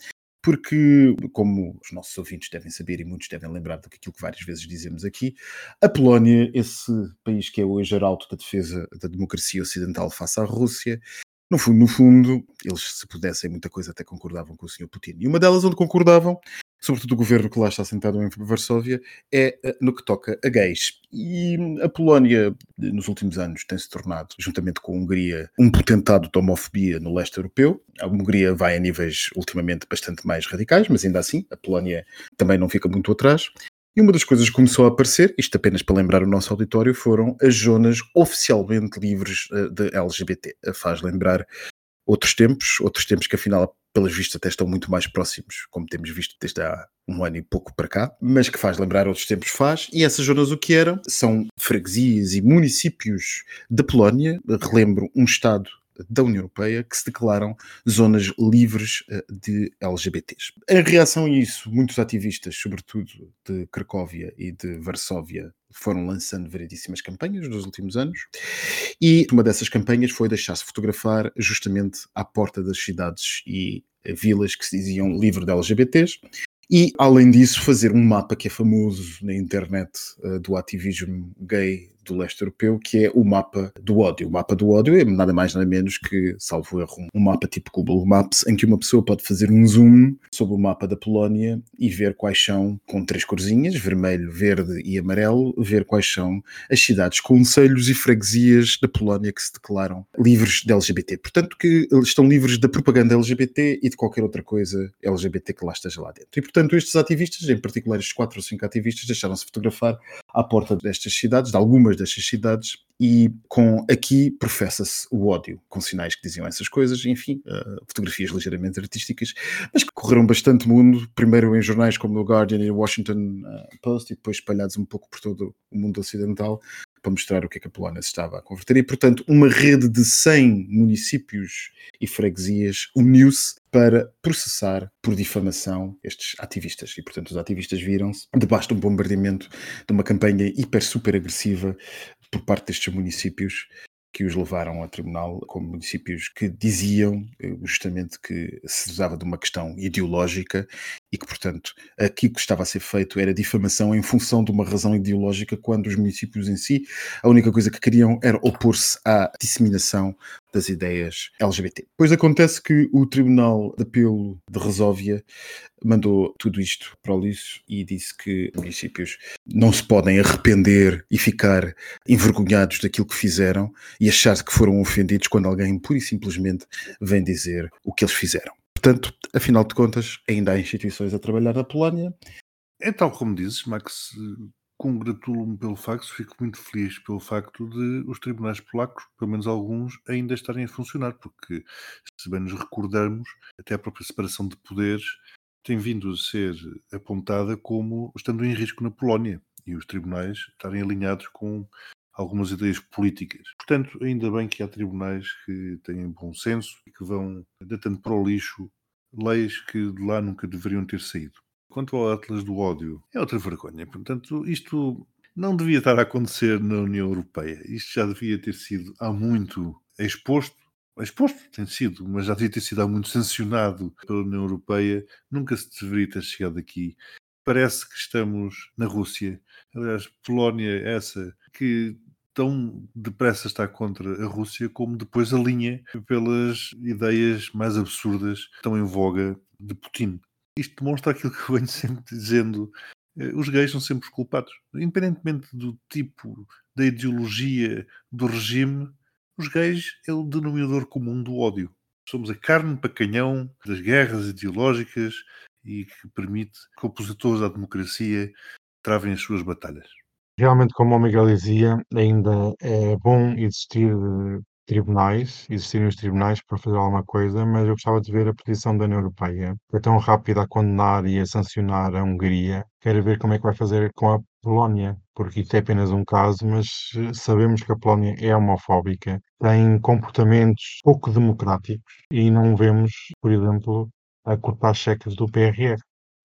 Porque, como os nossos ouvintes devem saber e muitos devem lembrar do que várias vezes dizemos aqui, a Polónia, esse país que é hoje arauto da defesa da democracia ocidental face à Rússia, no fundo, no fundo, eles, se pudessem muita coisa, até concordavam com o Sr. Putin. E uma delas onde concordavam sobretudo o governo que lá está sentado em Varsóvia, é eh, no que toca a gays. E a Polónia, nos últimos anos, tem-se tornado, juntamente com a Hungria, um potentado de homofobia no leste europeu. A Hungria vai a níveis, ultimamente, bastante mais radicais, mas ainda assim, a Polónia também não fica muito atrás. E uma das coisas que começou a aparecer, isto apenas para lembrar o nosso auditório, foram as zonas oficialmente livres eh, de LGBT. Faz lembrar outros tempos, outros tempos que afinal pelas vistas até estão muito mais próximos, como temos visto desde há um ano e pouco para cá, mas que faz lembrar outros tempos faz, e essas zonas o que eram? São freguesias e municípios da Polónia, relembro um estado da União Europeia que se declaram zonas livres eh, de LGBTs. Em reação a isso, muitos ativistas, sobretudo de Cracóvia e de Varsóvia, foram lançando variedíssimas campanhas nos últimos anos, e uma dessas campanhas foi deixar-se fotografar justamente à porta das cidades e vilas que se diziam livre de LGBTs, e, além disso, fazer um mapa que é famoso na internet uh, do ativismo gay do leste europeu, que é o mapa do ódio. O mapa do ódio é nada mais nada menos que, salvo erro, um mapa tipo Google Maps, em que uma pessoa pode fazer um zoom sobre o mapa da Polónia e ver quais são, com três corzinhas, vermelho, verde e amarelo, ver quais são as cidades, conselhos e freguesias da Polónia que se declaram livres de LGBT. Portanto, que estão livres da propaganda LGBT e de qualquer outra coisa LGBT que lá esteja lá dentro. E, portanto, estes ativistas, em particular estes quatro ou cinco ativistas, deixaram-se fotografar à porta destas cidades, de algumas destas cidades, e com aqui professa-se o ódio, com sinais que diziam essas coisas, enfim, uh, fotografias ligeiramente artísticas, mas que correram bastante mundo, primeiro em jornais como o Guardian e o Washington uh, Post, e depois espalhados um pouco por todo o mundo ocidental, para mostrar o que é que a Polónia se estava a converter. E, portanto, uma rede de 100 municípios e freguesias uniu-se para processar por difamação estes ativistas. E, portanto, os ativistas viram-se debaixo de um bombardeamento de uma campanha hiper, super agressiva por parte destes municípios que os levaram ao tribunal como municípios que diziam eh, justamente que se usava de uma questão ideológica e que, portanto, aquilo que estava a ser feito era difamação em função de uma razão ideológica, quando os municípios em si, a única coisa que queriam era opor-se à disseminação das ideias LGBT. Pois acontece que o Tribunal de Apelo de Resóvia mandou tudo isto para o lixo e disse que municípios não se podem arrepender e ficar envergonhados daquilo que fizeram e achar que foram ofendidos quando alguém pura e simplesmente vem dizer o que eles fizeram. Portanto, afinal de contas, ainda há instituições a trabalhar na Polónia. É tal como dizes, Max, congratulo-me pelo facto, fico muito feliz pelo facto de os tribunais polacos, pelo menos alguns, ainda estarem a funcionar, porque se bem nos recordarmos, até a própria separação de poderes tem vindo a ser apontada como estando em risco na Polónia e os tribunais estarem alinhados com algumas ideias políticas. Portanto, ainda bem que há tribunais que têm bom senso e que vão deitando para o lixo leis que de lá nunca deveriam ter saído. Quanto ao Atlas do ódio, é outra vergonha. Portanto, isto não devia estar a acontecer na União Europeia. Isto já devia ter sido há muito exposto exposto tem sido, mas já devia ter sido há muito sancionado pela União Europeia, nunca se deveria ter chegado aqui. Parece que estamos na Rússia. Aliás, Polónia, é essa que tão depressa está contra a Rússia, como depois alinha pelas ideias mais absurdas que estão em voga de Putin. Isto demonstra aquilo que eu venho sempre dizendo. Eh, os gays são sempre os culpados. Independentemente do tipo, da ideologia, do regime, os gays é o denominador comum do ódio. Somos a carne para canhão das guerras ideológicas e que permite que opositores à democracia travem as suas batalhas. Realmente, como o Miguel dizia, ainda é bom existir tribunais, existirem os tribunais para fazer alguma coisa, mas eu gostava de ver a posição da União Europeia, é tão rápida a condenar e a sancionar a Hungria. Quero ver como é que vai fazer com a Polónia, porque isto é apenas um caso, mas eh, sabemos que a Polónia é homofóbica, tem comportamentos pouco democráticos e não vemos, por exemplo, a cortar cheques do PRR.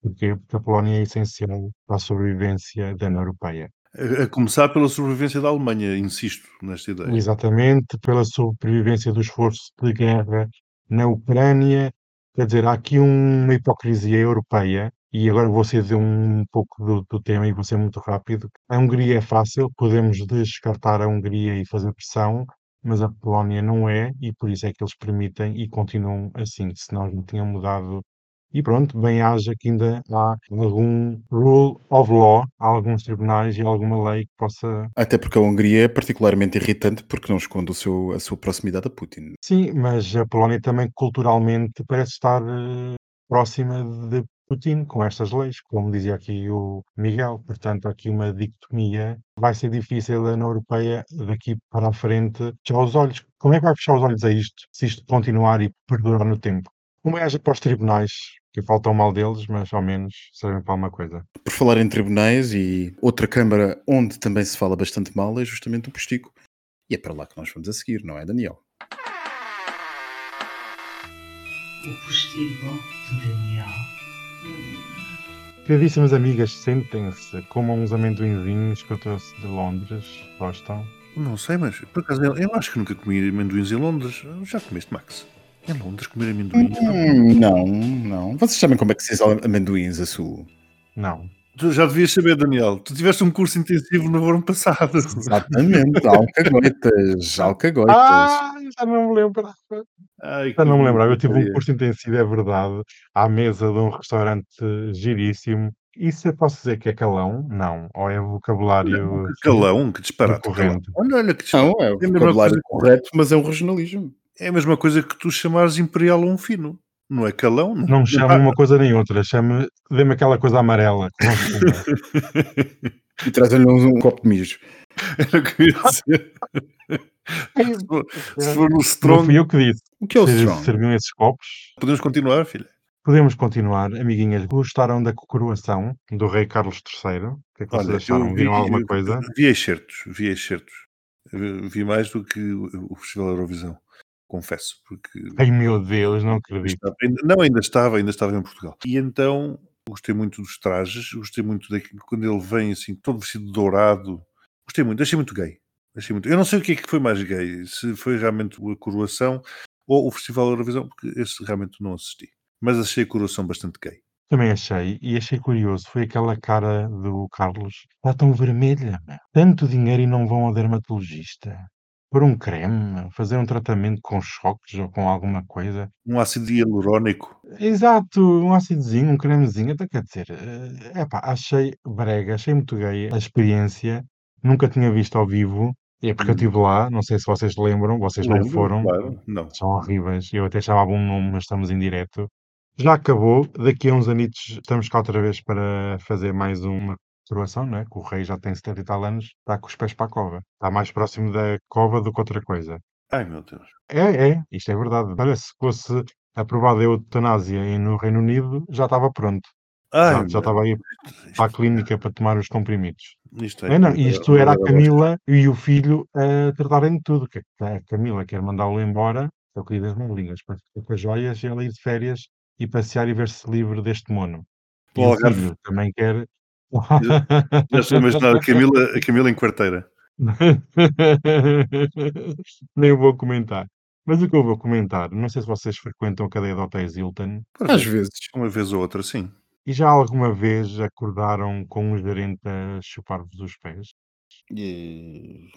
Porque a Polónia é essencial para a sobrevivência da União Europeia. A, começar pela sobrevivência da Alemanha, insisto nesta ideia. Exatamente, pela sobrevivência do esforço de guerra na Ucrânia. Quer dizer, há aqui uma hipocrisia europeia, e agora vou ser um pouco do, do, tema e vou ser muito rápido. A Hungria é fácil, podemos descartar a Hungria e fazer pressão, mas a Polónia não é, e por isso é que eles permitem e continuam assim, senão não tinham mudado e pronto, bem haja que ainda há algum rule of law, alguns tribunais e alguma lei que possa. Até porque a Hungria é particularmente irritante porque não esconde o seu, a sua proximidade a Putin. Sim, mas a Polónia também culturalmente parece estar uh, próxima de Putin com estas leis, como dizia aqui o Miguel. Portanto, há aqui uma dicotomia. Vai ser difícil a União Europeia daqui para a frente fechar os olhos. Como é que vai fechar os olhos a isto, se isto continuar e perdurar no tempo? Como é para os tribunais que faltam mal deles, mas ao menos servem para alguma coisa. Por falar em tribunais e outra Câmara onde também se fala bastante mal é justamente o Postigo. E é para lá que nós vamos a seguir, não é, Daniel? O Postigo de Daniel. Queridíssimas amigas, sentem-se, comam uns amendoinzinhos que eu trouxe de Londres. Gostam? Não sei, mas por acaso eu acho que nunca comi amendoins em Londres. Já comeste, Max? Em Londres comer amendoins? Hum, não, não. Vocês sabem como é que se diz amendoins a sul? Não. Tu já devias saber, Daniel. Tu tiveste um curso intensivo no verão passado. Exatamente, alcagoitas, alcagoitas. Ah, já não me lembrava. Ai, Já não me lembrava. Eu tive um curso intensivo, é verdade, à mesa de um restaurante giríssimo. Isso eu posso dizer que é calão? Não. Ou é vocabulário calão, que disparate. calão. recorrente? Olha, olha que disparate. Não, é vocabulário correto, mas é um regionalismo. É a mesma coisa que tu chamares imperial a um fino. Não é calão? Não chamo uma coisa nem outra. Chamo, dê-me aquela coisa amarela. não. E trazem-lhe um, um copo de mijo. Era o que eu ia dizer. Se for- Se for no Não strong, fui eu que disse. O que é o Vocês strong? serviam esses copos? podemos continuar, filha. Podemos continuar, amiguinhas. Gostaram da coroação do rei Carlos III? O que é que vocês Olha, acharam? Viram alguma coisa? Vi excertos, vi excertos. Vi mais do que o o Festival Eurovisão, confesso, porque Ai meu Deus, não acredito. não, ainda estava, ainda estava em Portugal. E então gostei muito dos trajes, gostei muito daquilo quando ele vem assim, todo vestido de dourado. Gostei muito, achei muito gay. Achei muito. Eu não sei o que é que foi mais gay, se foi realmente a coroação ou o Festival Eurovisão, porque esse realmente não assisti. Mas achei a coroação bastante gay. Também achei, e achei curioso, foi aquela cara do Carlos, está tão vermelha, meu. tanto dinheiro e não vão ao dermatologista. Por um creme, fazer um tratamento com choques ou com alguma coisa. Um ácido hialurónico. Exato, um ácidozinho, um cremezinho, então quer dizer, é pá, achei brega, achei muito gay a experiência, nunca tinha visto ao vivo, é porque eu Hum. estive lá, não sei se vocês lembram, vocês não Lembro, foram, Claro, não. são horríveis, eu até chamava um nome, mas estamos em direto. Já acabou, daqui a uns anitos estamos cá outra vez para fazer mais uma coroação, não é? Que o rei já tem 70 e tal anos, está com os pés para a cova. Está mais próximo da cova do que outra coisa. Ai meu Deus. É, é, isto é verdade. Olha, se fosse aprovada a eutanásia no Reino Unido, já estava pronto. Ai, Já, estava aí para a clínica para tomar os comprimidos. Isto É, não, é- isto era a Camila e o filho a tratarem de tudo. Que a Camila quer mandá-lo embora, é o que diz as para ficar com as joias e ela ir de férias e passear e ver-se livre deste mono. E o filho também quer. Já estou a imaginar a Camila, a Camila em quarteira. Nem vou comentar. Mas o que eu vou comentar, não sei se vocês frequentam a cadeia de hotéis Hilton Às vezes. Uma vez ou outra, sim. e já alguma vez acordaram com um gerente a chupar-vos os pés? E-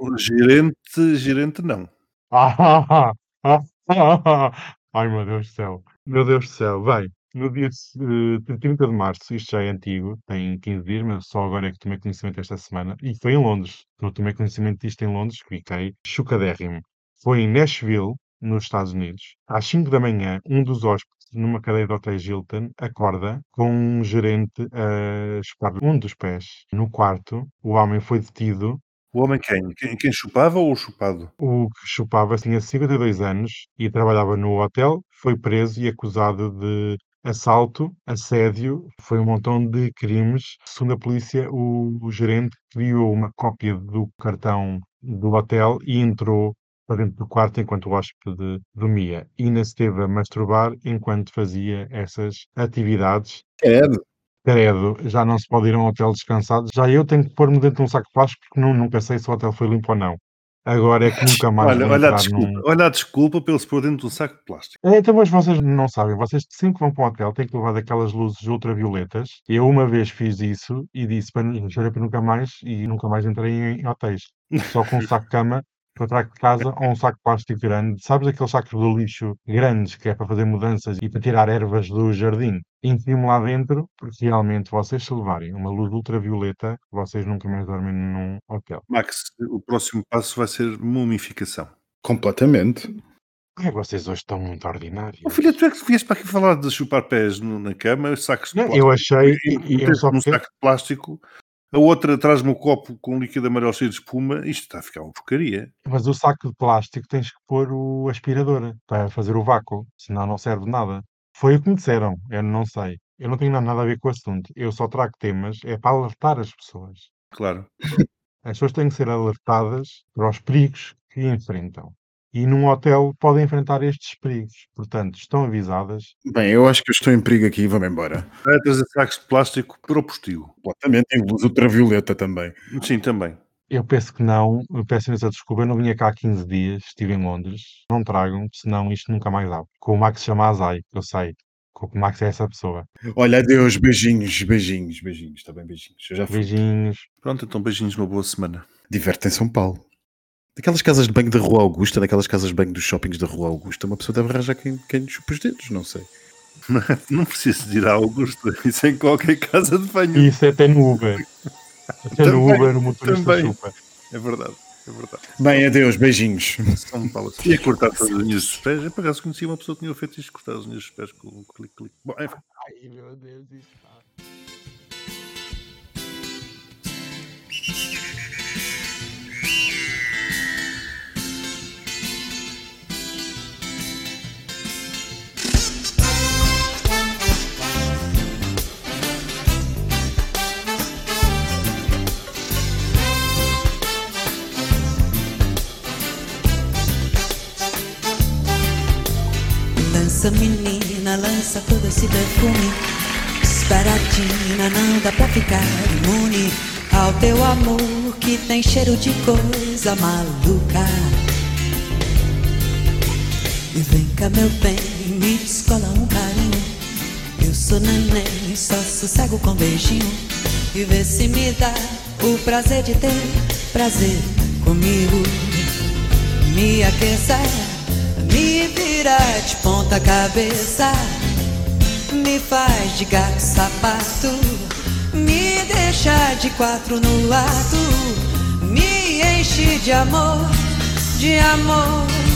O gerente, gerente não. Ah, ah, ah, Ai meu Deus do céu. Meu Deus do céu. Bem, no dia eh, 30 de março, isto já é antigo, tem 15 dias, mas só agora é que tomei conhecimento esta semana. E foi em Londres. Eu tomei conhecimento disto em Londres, que fiquei chocadérrimo. Foi em Nashville, nos Estados Unidos. Às 5 da manhã, um dos hóspedes numa cadeia de hotéis Hilton acorda com um gerente a chupar um dos pés. No quarto, o homem foi detido O homem quem? Quem, quem chupava ou o chupado? O que chupava tinha 52 anos e trabalhava no hotel, foi preso e acusado de assalto, assédio, foi um montão de crimes. Segundo a polícia, o, o gerente criou uma cópia do cartão do hotel e entrou para dentro do quarto enquanto o hóspede dormia. E ainda se esteve a masturbar enquanto fazia essas atividades. Credo. Credo, já não se pode ir a um hotel descansado. Já eu tenho que pôr-me dentro de um saco de plástico porque não, nunca sei se o hotel foi limpo ou não. Agora é que nunca mais Olha, olha a desculpa. num... Olha a desculpa pelo se pôr dentro de um saco de plástico. É, Então, mas vocês não sabem, vocês sempre que vão para um hotel têm que levar daquelas luzes ultravioletas. Eu uma vez fiz isso e disse para, para nunca mais e nunca mais entrei em, hotéis. Só com um saco de cama que eu trago de casa ou um saco de plástico grande. Sabes aqueles sacos de lixo grandes que é para fazer mudanças e para tirar ervas do jardim? Enfio-me lá dentro, porque realmente vocês se levarem uma luz ultravioleta, vocês nunca mais dormem num hotel. Max, o próximo passo vai ser mumificação. Completamente. Ai, vocês hoje estão muito ordinários. Oh, filha, tu é que vieste para aqui falar de chupar pés no- na cama, sacos de Não, plástico. eu achei, E, eu só porque- saco de plástico, a outra traz-me o copo com líquido amarelo cheio de espuma. Isto está a ficar uma porcaria. Mas o saco de plástico tens que pôr o aspirador para fazer o vácuo, senão não serve nada. Foi o que me disseram, eu não sei. Eu não tenho nada a ver com o assunto. Eu só trago temas, é para alertar as pessoas. Claro. As pessoas têm que ser alertadas para os perigos que enfrentam. E num hotel podem enfrentar estes perigos. Portanto, estão avisadas. Bem, eu acho que eu estou em perigo aqui, vamos embora. Vai trazer sacos de plástico para o postigo. Completamente. Em luz ultravioleta também. Sim, também. Eu penso que não, eu peço imensa desculpa, eu não vim cá há 15 dias, estive em Londres. Não tragam, senão isto nunca mais abre. Com o Max chama Azai, eu sei. que o Max é essa pessoa. Olha, adeus, beijinhos, beijinhos, beijinhos, está bem, beijinhos. Eu já fui. Beijinhos. Pronto, então beijinhos, uma boa semana. Diverte em São Paulo. Daquelas casas de banho da Rua Augusta, daquelas casas de banho dos shoppings da Rua Augusta, uma pessoa deve arranjar quem, quem chupa os dedos, não sei. Não preciso de ir à Augusta, isso é em qualquer casa de banho. E isso é até no Uber. Até no Também, Uber o motorista também. chupa. É verdade, é verdade. Bem, adeus, beijinhos. São Paulo. Tinha cortado todas as unhas dos pés. Eu por acaso conheci uma pessoa que tinha feito isto de cortar as unhas dos pés com um clique, clique. Bom, enfim. Ai meu Deus, isso Lança menina, lança todo esse perfume. Esperatina, não dá pra ficar imune Ao teu amor que tem cheiro de coisa maluca. E vem cá meu bem, me descola um carinho. Eu sou neném, só sossego com beijinho. E vê se me dá o prazer de ter prazer comigo. Me aqueça, me vira de ponta cabeça, me faz de gato sapato, me deixa de quatro no lado, me enche de amor, de amor.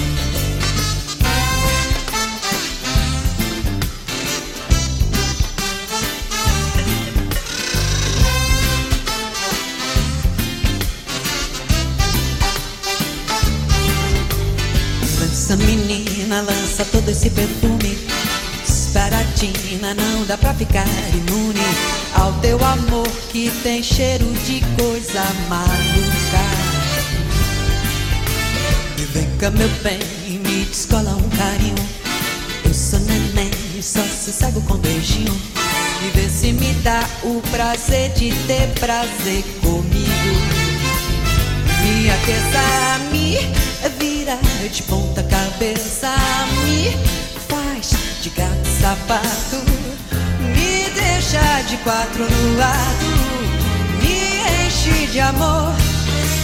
Menina, lança todo esse perfume. Esperatina, não dá pra ficar imune Ao teu amor que tem cheiro de coisa maluca. E vem cá meu bem, me descola um carinho. Eu sou neném, só sossego com beijinho. E vê se me dá o prazer de ter prazer comigo. Me aqueça, me vira de ponta cabeça, me faz de gato sapato, me deixa de quatro no lado, me enche de amor,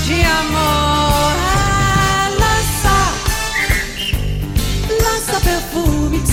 de amor. Ah, lança, lança perfumes,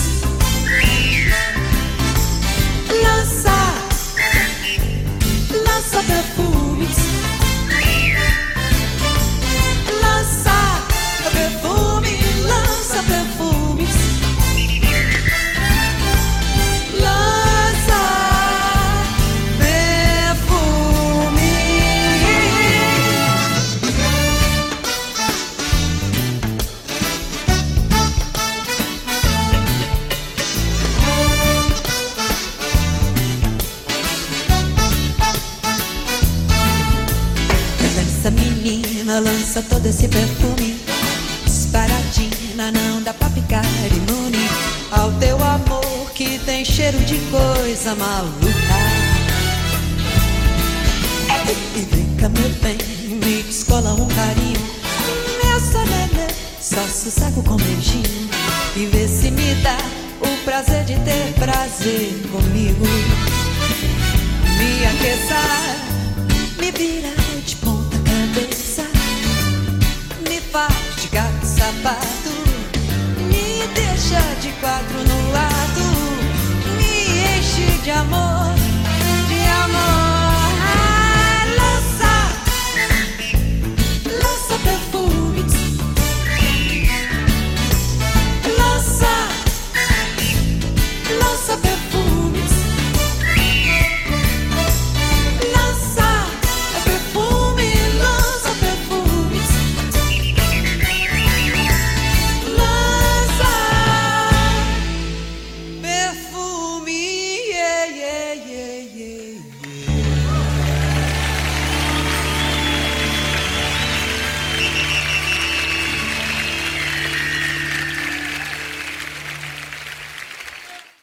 lança todo esse perfume Disparadina, não dá pra ficar imune Ao teu amor que tem cheiro de coisa maluca. E cá meu bem, me descola um carinho. Nessa nenê, só sossego com beijinho. E vê se me dá o prazer de ter prazer comigo. Me aqueça, de gato sapato, me deixa de quatro no lado, me enche de amor,